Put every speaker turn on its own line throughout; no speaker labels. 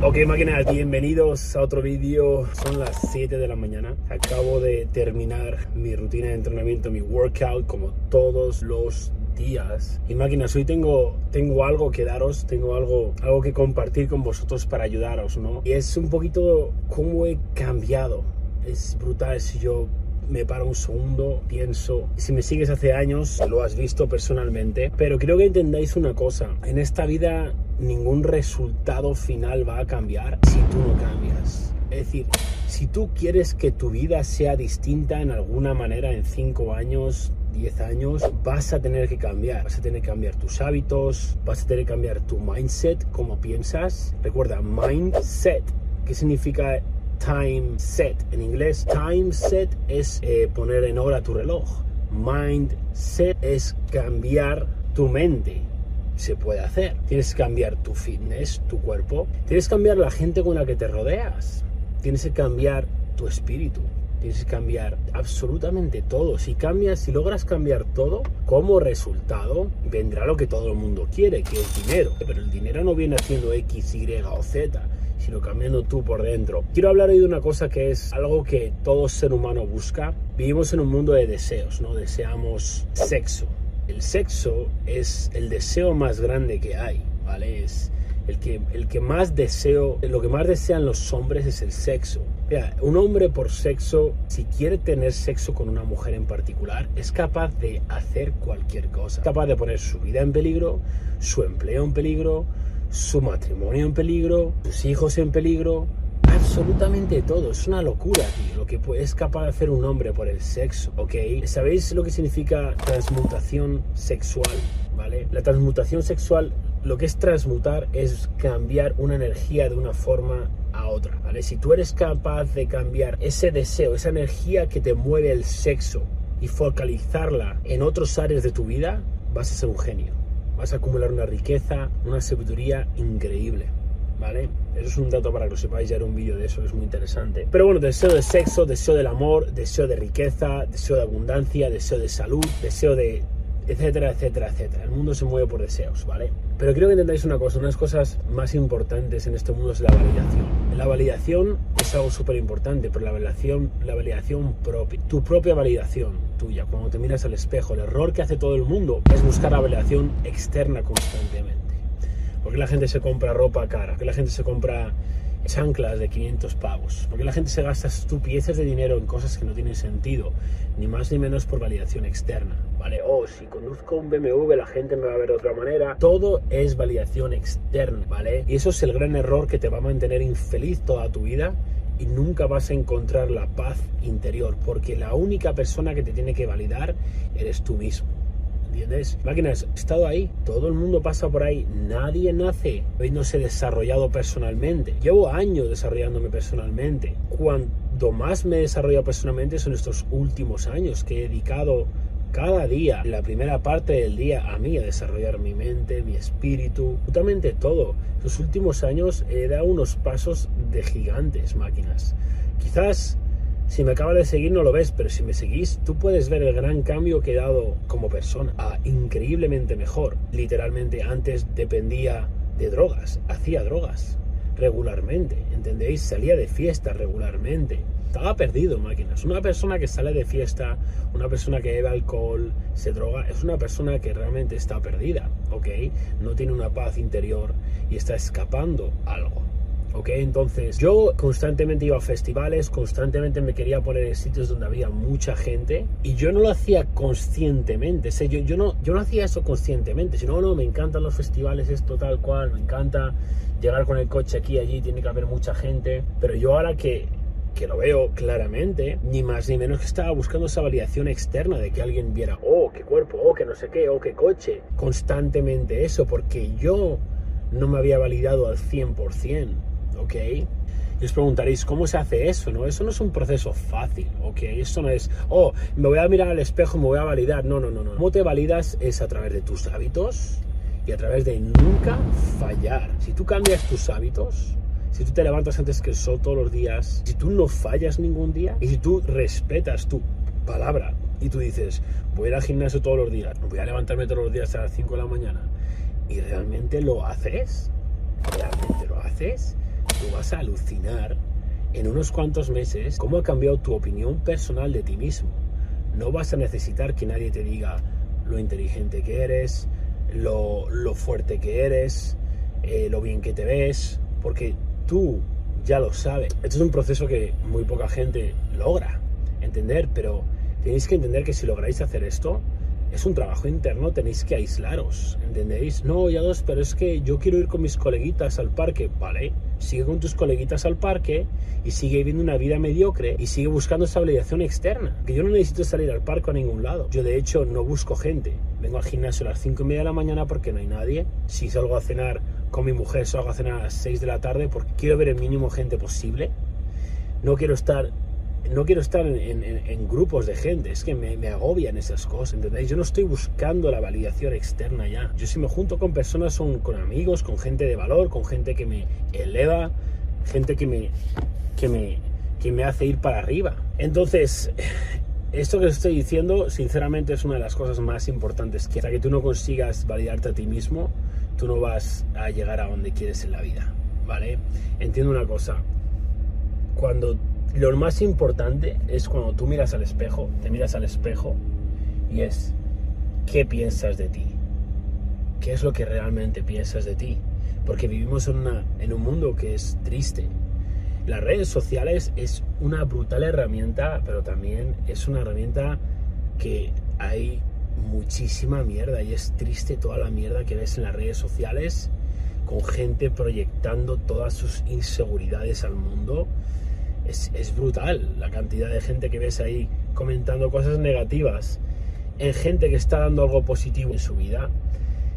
Ok máquinas, bienvenidos a otro vídeo. Son las 7 de la mañana. Acabo de terminar mi rutina de entrenamiento, mi workout, como todos los días. Y máquinas, hoy tengo, tengo algo que daros, tengo algo, algo que compartir con vosotros para ayudaros, ¿no? Y es un poquito cómo he cambiado. Es brutal si yo me paro un segundo, pienso, si me sigues hace años, lo has visto personalmente, pero creo que entendáis una cosa, en esta vida ningún resultado final va a cambiar si tú no cambias. Es decir, si tú quieres que tu vida sea distinta en alguna manera en 5 años, 10 años, vas a tener que cambiar. Vas a tener que cambiar tus hábitos, vas a tener que cambiar tu mindset, cómo piensas. Recuerda, mindset, ¿qué significa time set. En inglés, time set es eh, poner en hora tu reloj. Mindset es cambiar tu mente. Se puede hacer. Tienes que cambiar tu fitness, tu cuerpo. Tienes que cambiar la gente con la que te rodeas. Tienes que cambiar tu espíritu. Tienes que cambiar absolutamente todo. Si cambias, si logras cambiar todo, como resultado vendrá lo que todo el mundo quiere, que es dinero. Pero el dinero no viene haciendo X, Y o Z sino cambiando tú por dentro. Quiero hablar hoy de una cosa que es algo que todo ser humano busca. Vivimos en un mundo de deseos, ¿no? Deseamos sexo. El sexo es el deseo más grande que hay, ¿vale? Es el que, el que más deseo, lo que más desean los hombres es el sexo. Mira, un hombre por sexo, si quiere tener sexo con una mujer en particular, es capaz de hacer cualquier cosa. Es capaz de poner su vida en peligro, su empleo en peligro, su matrimonio en peligro, sus hijos en peligro, absolutamente todo. Es una locura, tío, lo que es capaz de hacer un hombre por el sexo, ¿ok? ¿Sabéis lo que significa transmutación sexual? ¿Vale? La transmutación sexual, lo que es transmutar es cambiar una energía de una forma a otra, ¿vale? Si tú eres capaz de cambiar ese deseo, esa energía que te mueve el sexo y focalizarla en otros áreas de tu vida, vas a ser un genio vas a acumular una riqueza, una sabiduría increíble. ¿Vale? Eso es un dato para que lo sepáis, ya era un vídeo de eso, es muy interesante. Pero bueno, deseo de sexo, deseo del amor, deseo de riqueza, deseo de abundancia, deseo de salud, deseo de etcétera, etcétera, etcétera. El mundo se mueve por deseos, ¿vale? Pero quiero que entendáis una cosa, unas cosas más importantes en este mundo es la validación. La validación es algo súper importante, pero la validación, la validación propia, tu propia validación tuya, cuando te miras al espejo, el error que hace todo el mundo es buscar la validación externa constantemente. Porque la gente se compra ropa cara, porque la gente se compra chanclas de 500 pavos, porque la gente se gasta estupideces de dinero en cosas que no tienen sentido, ni más ni menos por validación externa, ¿vale? O si conduzco un BMW la gente me va a ver de otra manera, todo es validación externa, ¿vale? Y eso es el gran error que te va a mantener infeliz toda tu vida y nunca vas a encontrar la paz interior, porque la única persona que te tiene que validar eres tú mismo. ¿Entiendes? Máquinas, he estado ahí, todo el mundo pasa por ahí, nadie nace habiéndose desarrollado personalmente. Llevo años desarrollándome personalmente. Cuanto más me he desarrollado personalmente son estos últimos años que he dedicado cada día, la primera parte del día, a mí, a desarrollar mi mente, mi espíritu, absolutamente todo. Los últimos años he dado unos pasos de gigantes, máquinas. Quizás si me acabas de seguir no lo ves, pero si me seguís, tú puedes ver el gran cambio que he dado como persona. A increíblemente mejor. Literalmente antes dependía de drogas, hacía drogas regularmente, ¿entendéis? Salía de fiesta regularmente. Estaba perdido, máquinas. Una persona que sale de fiesta, una persona que bebe alcohol, se droga, es una persona que realmente está perdida, ¿ok? No tiene una paz interior y está escapando algo. ¿Ok? Entonces yo constantemente iba a festivales, constantemente me quería poner en sitios donde había mucha gente y yo no lo hacía conscientemente, o yo, yo, no, yo no hacía eso conscientemente, sino, no, me encantan los festivales, esto tal cual, me encanta llegar con el coche aquí, allí, tiene que haber mucha gente, pero yo ahora que que lo veo claramente, ni más ni menos que estaba buscando esa validación externa de que alguien viera, oh, qué cuerpo, oh, qué no sé qué, oh, qué coche. Constantemente eso, porque yo no me había validado al 100%. ¿Ok? Y os preguntaréis, ¿cómo se hace eso? ¿no? Eso no es un proceso fácil, ¿ok? Eso no es, oh, me voy a mirar al espejo, me voy a validar. No, no, no, no. ¿Cómo te validas? Es a través de tus hábitos y a través de nunca fallar. Si tú cambias tus hábitos, si tú te levantas antes que el sol todos los días, si tú no fallas ningún día y si tú respetas tu palabra y tú dices, voy a ir al gimnasio todos los días, voy a levantarme todos los días a las 5 de la mañana y realmente lo haces, realmente lo haces, tú vas a alucinar en unos cuantos meses cómo ha cambiado tu opinión personal de ti mismo. No vas a necesitar que nadie te diga lo inteligente que eres, lo, fuerte que eres, eh, lo bien que te ves, porque tú ya lo sabes. Esto es un proceso que muy poca gente logra entender, pero tenéis que entender que si lográis hacer esto, es un trabajo interno, tenéis que aislaros, ¿entendéis? No, ya dos, pero es que yo quiero ir con mis coleguitas al parque, ¿vale? Sigue con tus coleguitas al parque y sigue viviendo una vida mediocre y sigue buscando esa validación externa. Que yo no necesito salir al parque a ningún lado. Yo de hecho no busco gente. Vengo al gimnasio a las 5 y media de la mañana porque no hay nadie. Si salgo a cenar con mi mujer, salgo a cenar a las 6 de la tarde porque quiero ver el mínimo gente posible. No quiero estar no quiero estar en, grupos de gente, es que me, agobian esas cosas, ¿entendéis? Yo no estoy buscando la validación externa ya. Yo si me junto con personas son con amigos, con gente de valor, con gente que me eleva, gente que me, que me, que me hace ir para arriba. Entonces, esto que estoy diciendo, sinceramente, es una de las cosas más importantes. Que hasta que tú no consigas validarte a ti mismo, tú no vas a llegar a donde quieres en la vida, ¿vale? Entiendo una cosa. Cuando lo más importante es cuando tú miras al espejo, te miras al espejo y es, ¿qué piensas de ti? ¿Qué es lo que realmente piensas de ti? Porque vivimos en, un mundo que es triste. Las redes sociales es una brutal herramienta, pero también es una herramienta que hay muchísima mierda y es triste toda la mierda que ves en las redes sociales con gente proyectando todas sus inseguridades al mundo es, brutal la cantidad de gente que ves ahí comentando cosas negativas en gente que está dando algo positivo en su vida,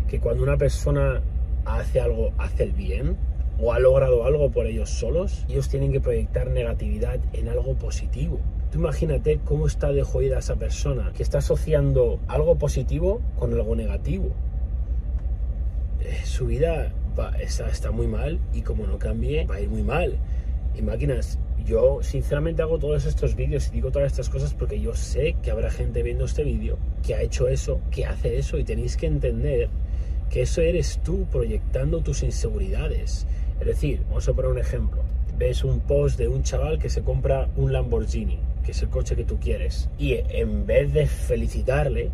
que cuando una persona hace algo, hace el bien o ha logrado algo por ellos solos, ellos tienen que proyectar negatividad en algo positivo. Tú imagínate cómo está de jodida esa persona que está asociando algo positivo con algo negativo. Eh, su vida está, muy mal y como no cambie, va a ir muy mal. Y máquinas, yo sinceramente hago todos estos vídeos y digo todas estas cosas porque yo sé que habrá gente viendo este vídeo que ha hecho eso, que hace eso y tenéis que entender que eso eres tú proyectando tus inseguridades. Es decir, vamos a poner un ejemplo. Ves un post de un chaval que se compra un Lamborghini, que es el coche que tú quieres, y en vez de felicitarle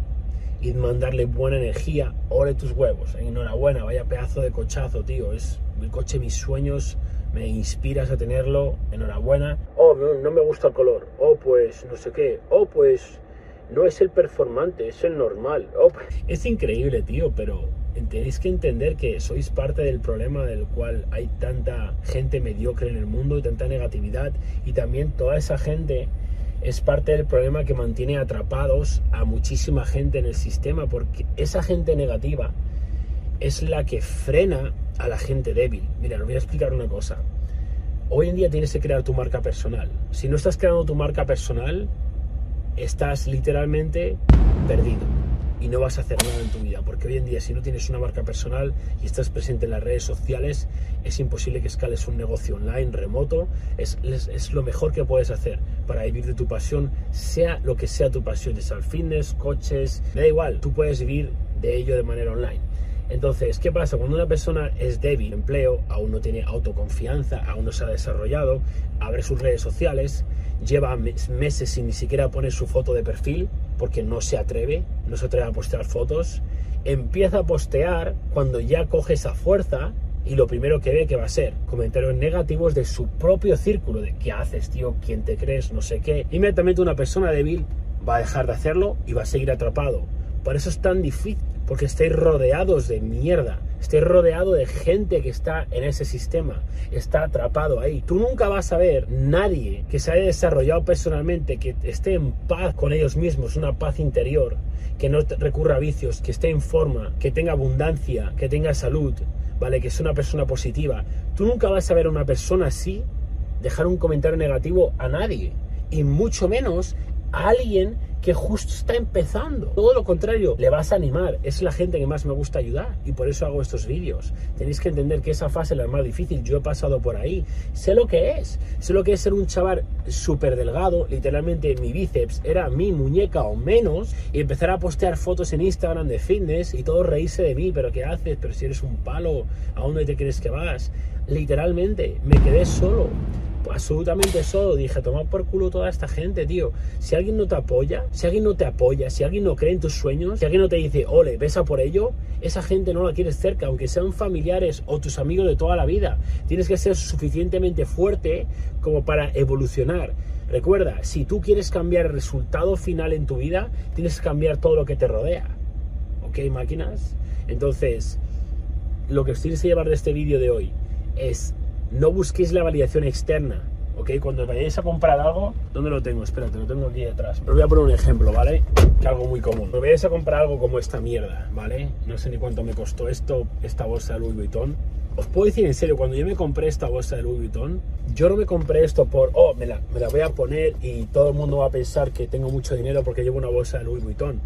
y mandarle buena energía, ore tus huevos. Enhorabuena, vaya pedazo de cochazo, tío. Es el coche mis sueños me inspiras a tenerlo, enhorabuena. Oh, no, me gusta el color. Oh, pues no sé qué. Oh, pues no es el performante, es el normal. Oh, pues, es increíble, tío, pero tenéis que entender que sois parte del problema del cual hay tanta gente mediocre en el mundo y tanta negatividad y también toda esa gente es parte del problema que mantiene atrapados a muchísima gente en el sistema porque esa gente negativa es la que frena a la gente débil. Mira, os voy a explicar una cosa. Hoy en día tienes que crear tu marca personal. Si no estás creando tu marca personal, estás literalmente perdido y no vas a hacer nada en tu vida. Porque hoy en día, si no tienes una marca personal y estás presente en las redes sociales, es imposible que escales un negocio online, remoto. Es, lo mejor que puedes hacer para vivir de tu pasión, sea lo que sea tu pasión, sea el fitness, coches, da igual, tú puedes vivir de ello de manera online. Entonces, ¿qué pasa? Cuando una persona es débil, empleo, aún no tiene autoconfianza, aún no se ha desarrollado, abre sus redes sociales, lleva meses sin ni siquiera poner su foto de perfil, porque no se atreve, no se atreve a postear fotos, empieza a postear cuando ya coge esa fuerza y lo primero que ve que va a ser comentarios negativos de su propio círculo, de qué haces, tío, quién te crees, no sé qué. Inmediatamente una persona débil va a dejar de hacerlo y va a seguir atrapado. Por eso es tan difícil porque estáis rodeados de mierda, estáis rodeado de gente que está en ese sistema, está atrapado ahí. Tú nunca vas a ver nadie que se haya desarrollado personalmente, que esté en paz con ellos mismos, una paz interior, que no recurra a vicios, que esté en forma, que tenga abundancia, que tenga salud, ¿vale? Que es una persona positiva. Tú nunca vas a ver a una persona así dejar un comentario negativo a nadie, y mucho menos a alguien que justo está empezando. Todo lo contrario, le vas a animar. Es la gente que más me gusta ayudar y por eso hago estos vídeos. Tenéis que entender que esa fase es la más difícil. Yo he pasado por ahí. Sé lo que es. Sé lo que es ser un chaval súper delgado. Literalmente mi bíceps era mi muñeca o menos. Y empezar a postear fotos en Instagram de fitness y todo reírse de mí. ¿Pero qué haces? ¿Pero si eres un palo? ¿A dónde te crees que vas? Literalmente, me quedé solo absolutamente solo. Dije, toma por culo toda esta gente, tío. Si alguien no te apoya, si alguien no te apoya, si alguien no cree en tus sueños, si alguien no te dice, ole, besa por ello, esa gente no la quieres cerca, aunque sean familiares o tus amigos de toda la vida. Tienes que ser suficientemente fuerte como para evolucionar. Recuerda, si tú quieres cambiar el resultado final en tu vida, tienes que cambiar todo lo que te rodea. ¿Ok, máquinas? Entonces, lo que os tienes que llevar de este vídeo de hoy es no busquéis la validación externa. ¿ok? Cuando vayáis a comprar algo, ¿dónde lo tengo? Espérate, lo tengo aquí detrás. Os voy a poner un ejemplo, ¿vale? Que algo muy común. Cuando vayáis a comprar algo como esta mierda, ¿vale? No sé ni cuánto me costó esto, esta bolsa de Louis Vuitton. Os puedo decir en serio, cuando yo me compré esta bolsa de Louis Vuitton, yo no me compré esto por, oh, me la, me la voy a poner y todo el mundo va a pensar que tengo mucho dinero porque llevo una bolsa de Louis Vuitton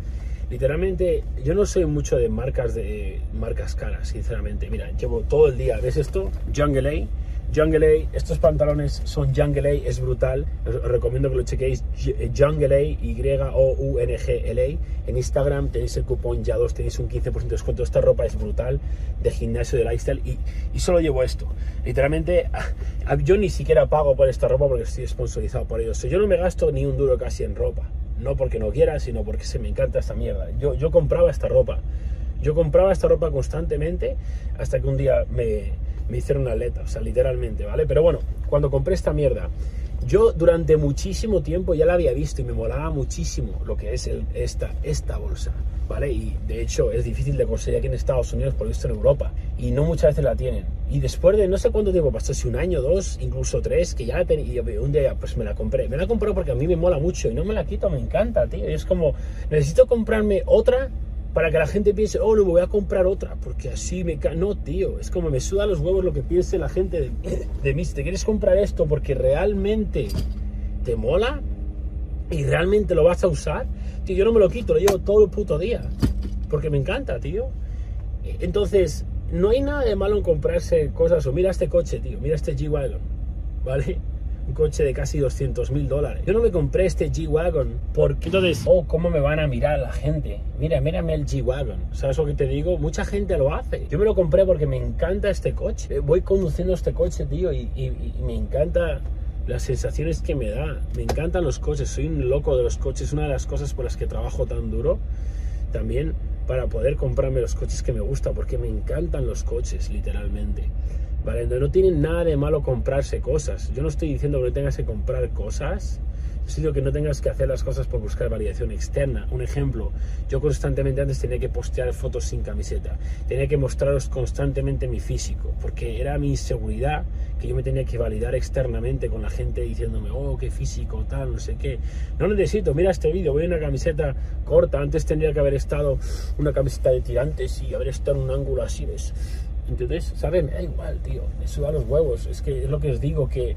literalmente yo no soy mucho de marcas de marcas caras sinceramente mira llevo todo el día ves esto Jungle A estos pantalones son Jungle A, es brutal. Os, recomiendo que lo chequéis. Eh, Jungle A, Y-O-U-N-G-L-A. En Instagram tenéis el cupón ya 2 tenéis un 15% de descuento. Esta ropa es brutal, de gimnasio, de lifestyle. Y, y solo llevo esto. Literalmente, yo ni siquiera pago por esta ropa porque estoy sponsorizado por ellos. Yo no me gasto ni un duro casi en ropa. No porque no quiera, sino porque se me encanta esta mierda. Yo, yo compraba esta ropa. Yo compraba esta ropa constantemente hasta que un día me me hicieron una atleta, o sea, literalmente, ¿vale? Pero bueno, cuando compré esta mierda, yo durante muchísimo tiempo ya la había visto y me molaba muchísimo lo que es esta, esta bolsa, ¿vale? Y de hecho es difícil de conseguir aquí en Estados Unidos, por esto en Europa, y no muchas veces la tienen. Y después de no sé cuánto tiempo pasó, si un año, dos, incluso tres, que ya la tenía, y un día pues me la compré. Me la compré porque a mí me mola mucho y no me la quito, me encanta, tío. Y es como, necesito comprarme otra para que la gente piense, oh, no, me voy a comprar otra, porque así me cae. No, tío, es como me suda los huevos lo que piense la gente de, de mí. Si te quieres comprar esto porque realmente te mola y realmente lo vas a usar, tío, yo no me lo quito, lo llevo todo el puto día, porque me encanta, tío. Entonces, no hay nada de malo en comprarse cosas, o mira este coche, tío, mira este G-Wagon, ¿vale? Un coche de casi 200 mil dólares. Yo no me compré este G-Wagon porque entonces, oh, ¿cómo me van a mirar la gente? Mira, mírame el G-Wagon. ¿Sabes lo que te digo? Mucha gente lo hace. Yo me lo compré porque me encanta este coche. Voy conduciendo este coche, tío, y, y me encanta las sensaciones que me da. Me encantan los coches, soy un loco de los coches. Una de las cosas por las que trabajo tan duro también para poder comprarme los coches que me gusta, porque me encantan los coches, literalmente. ¿Vale? No, tiene nada de malo comprarse cosas. Yo no estoy diciendo que tengas que comprar cosas, yo que no tengas que hacer las cosas por buscar validación externa. Un ejemplo, yo constantemente antes tenía que postear fotos sin camiseta, tenía que mostraros constantemente mi físico, porque era mi inseguridad que yo me tenía que validar externamente con la gente diciéndome, oh, qué físico, tal, no sé qué. No necesito, mira este vídeo, voy en una camiseta corta, antes tendría que haber estado una camiseta de tirantes y haber estado en un ángulo así, ¿ves? Entonces, ¿saben? Da igual, tío, me suda los huevos. Es que es lo que os digo, que,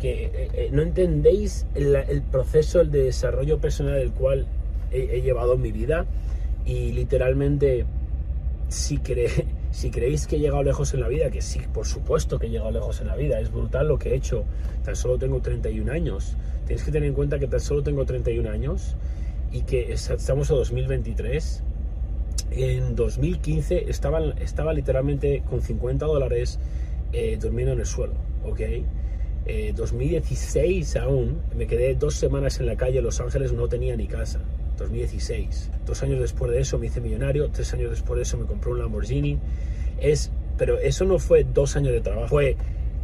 que eh, eh, no entendéis el, proceso de desarrollo personal del cual he, llevado mi vida y literalmente si, si creéis que he llegado lejos en la vida, que sí, por supuesto que he llegado lejos en la vida, es brutal lo que he hecho, tan solo tengo 31 años. Tenéis que tener en cuenta que tan solo tengo 31 años y que estamos a 2023 en 2015 estaba, estaba literalmente con 50 dólares eh, durmiendo en el suelo, ¿ok? 2016 eh, aún, me quedé dos semanas en la calle Los Ángeles, no tenía ni casa. 2016. Dos años después de eso me hice millonario, tres años después de eso me compré un Lamborghini. Es, pero eso no fue dos años de trabajo, fue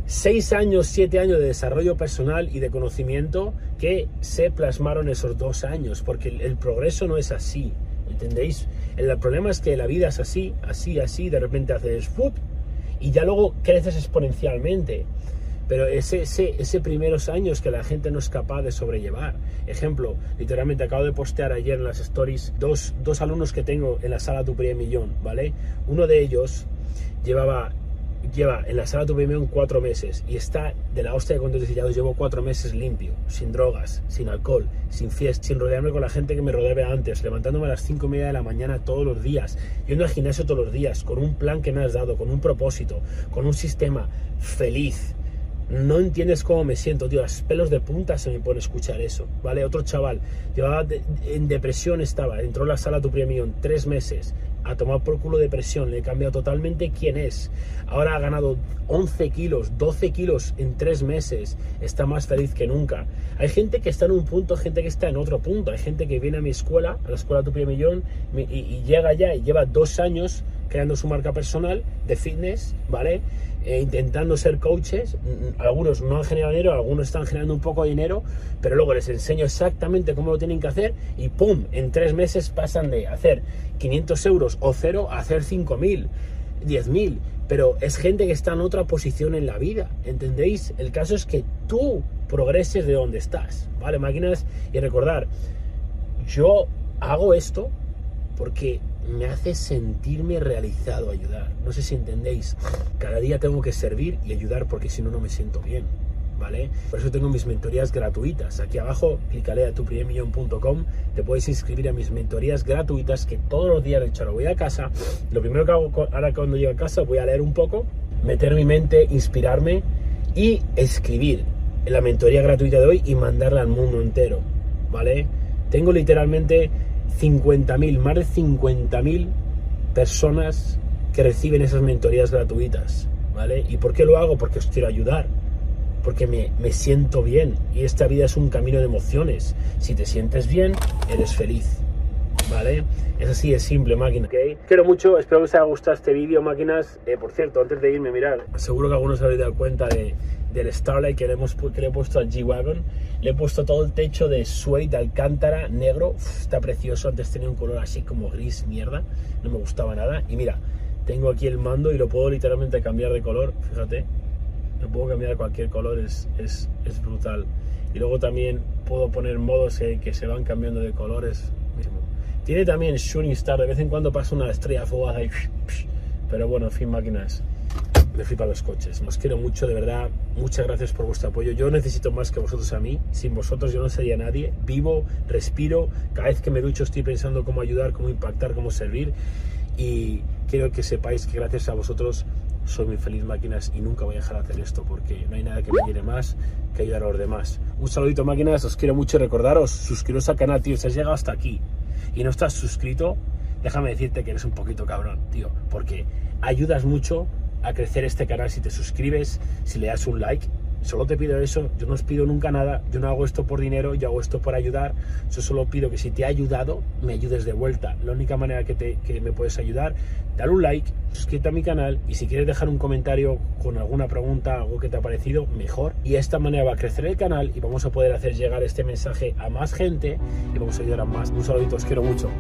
seis años, siete años de desarrollo personal y de conocimiento que se plasmaron esos dos años, porque el progreso no es así. ¿Entendéis? El problema es que la vida es así, así, así, de repente haces ¡fup! y ya luego creces exponencialmente. Pero ese, ese, ese, primeros años que la gente no es capaz de sobrellevar. Ejemplo, literalmente acabo de postear ayer en las stories dos, dos alumnos que tengo en la sala Tu Primer Millón, ¿vale? Uno de ellos llevaba lleva en la sala tu premium cuatro meses y está de la hostia de dice, ya llevo cuatro meses limpio, sin drogas, sin alcohol, sin fiesta, sin rodearme con la gente que me rodeaba antes, levantándome a las cinco y media de la mañana todos los días, yendo al gimnasio todos los días, con un plan que me has dado, con un propósito, con un sistema feliz. No entiendes cómo me siento, tío. Las pelos de punta se me pone escuchar eso, ¿vale? Otro chaval, llevaba en depresión estaba, entró a la sala tu premium tres meses, a tomar por culo de presión, le he cambiado totalmente quién es. Ahora ha ganado 11 kilos, 12 kilos en 3 meses, está más feliz que nunca. Hay gente que está en un punto, gente que está en otro punto. Hay gente que viene a mi escuela, a la escuela Tu Millón, y, y llega ya y lleva dos años creando su marca personal de fitness, ¿vale? E intentando ser coaches. Algunos no han generado dinero, algunos están generando un poco de dinero, pero luego les enseño exactamente cómo lo tienen que hacer y ¡pum! En tres meses pasan de hacer 500 euros o cero a hacer 5.000, 10.000. Pero es gente que está en otra posición en la vida, ¿entendéis? El caso es que tú progreses de donde estás, ¿vale? Máquinas y recordar, yo hago esto porque me hace sentirme realizado ayudar. No sé si entendéis. Cada día tengo que servir y ayudar porque si no, no me siento bien. ¿Vale? Por eso tengo mis mentorías gratuitas. Aquí abajo, clicale a tuprimermillón.com, te puedes inscribir a mis mentorías gratuitas que todos los días, de hecho, voy a casa. Lo primero que hago ahora cuando llego a casa, voy a leer un poco, meter mi mente, inspirarme y escribir la mentoría gratuita de hoy y mandarla al mundo entero. ¿Vale? Tengo literalmente 50.000, más de 50.000 personas que reciben esas mentorías gratuitas, ¿vale? ¿Y por qué lo hago? Porque os quiero ayudar, porque me, me, siento bien y esta vida es un camino de emociones. Si te sientes bien, eres feliz, ¿vale? Es así, es simple, máquina. Quiero mucho, espero que os haya gustado este vídeo, máquinas. Eh, por cierto, antes de irme, mirar, seguro que algunos habéis dado cuenta de, del Starlight que le, hemos, que le he puesto al G-Wagon. Le he puesto todo el techo de suede de alcántara negro. está precioso. Antes tenía un color así como gris, mierda. No me gustaba nada. Y mira, tengo aquí el mando y lo puedo literalmente cambiar de color. Fíjate. Lo puedo cambiar de cualquier color. Es, es, es brutal. Y luego también puedo poner modos que se van cambiando de colores. Tiene también Shooting Star. De vez en cuando pasa una estrella fugaz ahí. Pero bueno, en fin, máquinas me flipan los coches. Os quiero mucho, de verdad. Muchas gracias por vuestro apoyo. Yo necesito más que vosotros a mí. Sin vosotros yo no sería nadie. Vivo, respiro. Cada vez que me ducho estoy pensando cómo ayudar, cómo impactar, cómo servir. Y quiero que sepáis que gracias a vosotros soy muy feliz máquinas y nunca voy a dejar de hacer esto porque no hay nada que me quiere más que ayudar a los demás. Un saludito máquinas, os quiero mucho recordaros, suscribiros al canal, tío, si has llegado hasta aquí y no estás suscrito, déjame decirte que eres un poquito cabrón, tío, porque ayudas mucho a crecer este canal si te suscribes, si le das un like. Solo te pido eso, yo no os pido nunca nada, yo no hago esto por dinero, yo hago esto por ayudar, yo solo pido que si te ha ayudado, me ayudes de vuelta. La única manera que, te, que me puedes ayudar, dale un like, suscríbete a mi canal y si quieres dejar un comentario con alguna pregunta, algo que te ha parecido, mejor. Y de esta manera va a crecer el canal y vamos a poder hacer llegar este mensaje a más gente y vamos a ayudar a más. Un saludito, os quiero mucho.